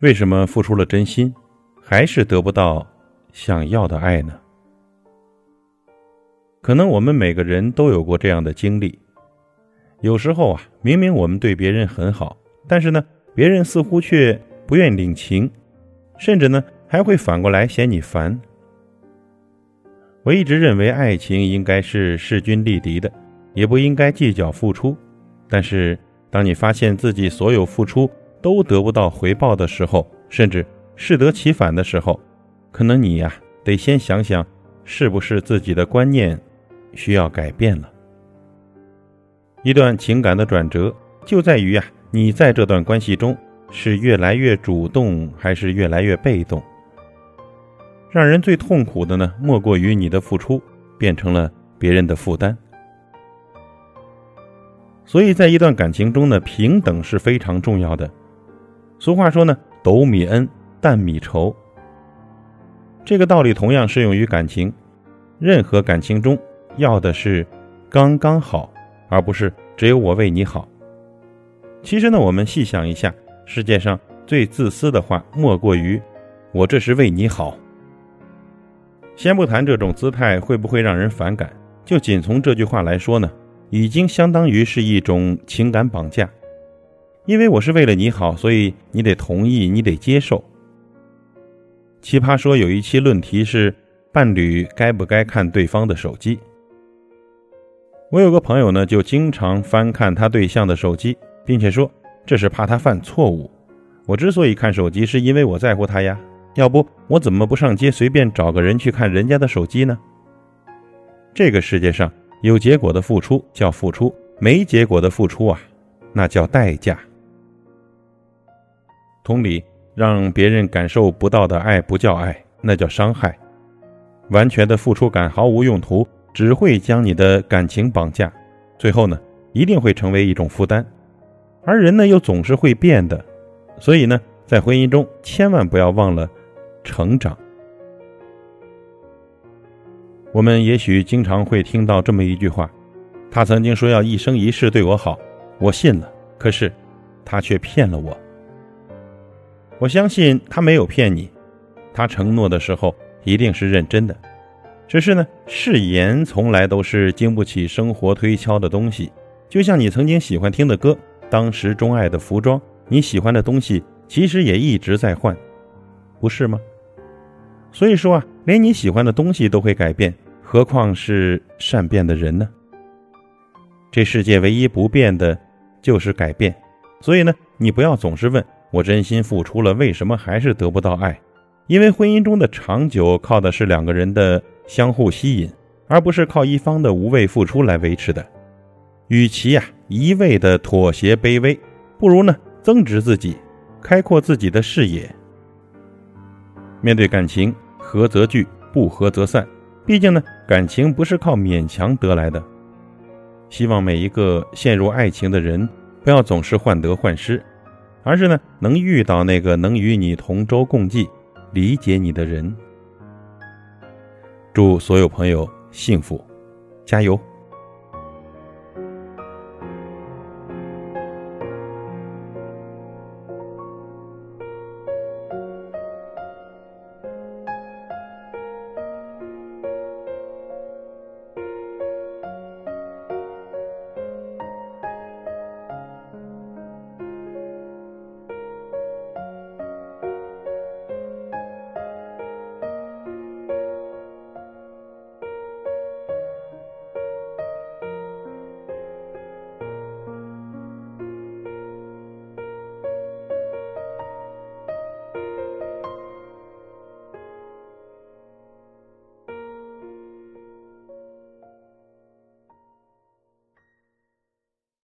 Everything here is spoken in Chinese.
为什么付出了真心，还是得不到想要的爱呢？可能我们每个人都有过这样的经历。有时候啊，明明我们对别人很好，但是呢，别人似乎却不愿领情，甚至呢，还会反过来嫌你烦。我一直认为爱情应该是势均力敌的，也不应该计较付出。但是，当你发现自己所有付出都得不到回报的时候，甚至适得其反的时候，可能你呀，得先想想，是不是自己的观念需要改变了。一段情感的转折就在于呀，你在这段关系中是越来越主动，还是越来越被动？让人最痛苦的呢，莫过于你的付出变成了别人的负担。所以在一段感情中呢，平等是非常重要的。俗话说呢，“斗米恩，担米仇”。这个道理同样适用于感情。任何感情中要的是刚刚好，而不是只有我为你好。其实呢，我们细想一下，世界上最自私的话，莫过于“我这是为你好”。先不谈这种姿态会不会让人反感，就仅从这句话来说呢，已经相当于是一种情感绑架。因为我是为了你好，所以你得同意，你得接受。奇葩说有一期论题是伴侣该不该看对方的手机。我有个朋友呢，就经常翻看他对象的手机，并且说这是怕他犯错误。我之所以看手机，是因为我在乎他呀。要不我怎么不上街随便找个人去看人家的手机呢？这个世界上有结果的付出叫付出，没结果的付出啊，那叫代价。同理，让别人感受不到的爱不叫爱，那叫伤害。完全的付出感毫无用途，只会将你的感情绑架，最后呢，一定会成为一种负担。而人呢，又总是会变的，所以呢，在婚姻中千万不要忘了。成长，我们也许经常会听到这么一句话：“他曾经说要一生一世对我好，我信了。可是，他却骗了我。”我相信他没有骗你，他承诺的时候一定是认真的。只是呢，誓言从来都是经不起生活推敲的东西。就像你曾经喜欢听的歌，当时钟爱的服装，你喜欢的东西，其实也一直在换，不是吗？所以说啊，连你喜欢的东西都会改变，何况是善变的人呢？这世界唯一不变的，就是改变。所以呢，你不要总是问我真心付出了，为什么还是得不到爱？因为婚姻中的长久靠的是两个人的相互吸引，而不是靠一方的无谓付出来维持的。与其呀一味的妥协卑微，不如呢增值自己，开阔自己的视野。面对感情，合则聚，不合则散。毕竟呢，感情不是靠勉强得来的。希望每一个陷入爱情的人，不要总是患得患失，而是呢，能遇到那个能与你同舟共济、理解你的人。祝所有朋友幸福，加油！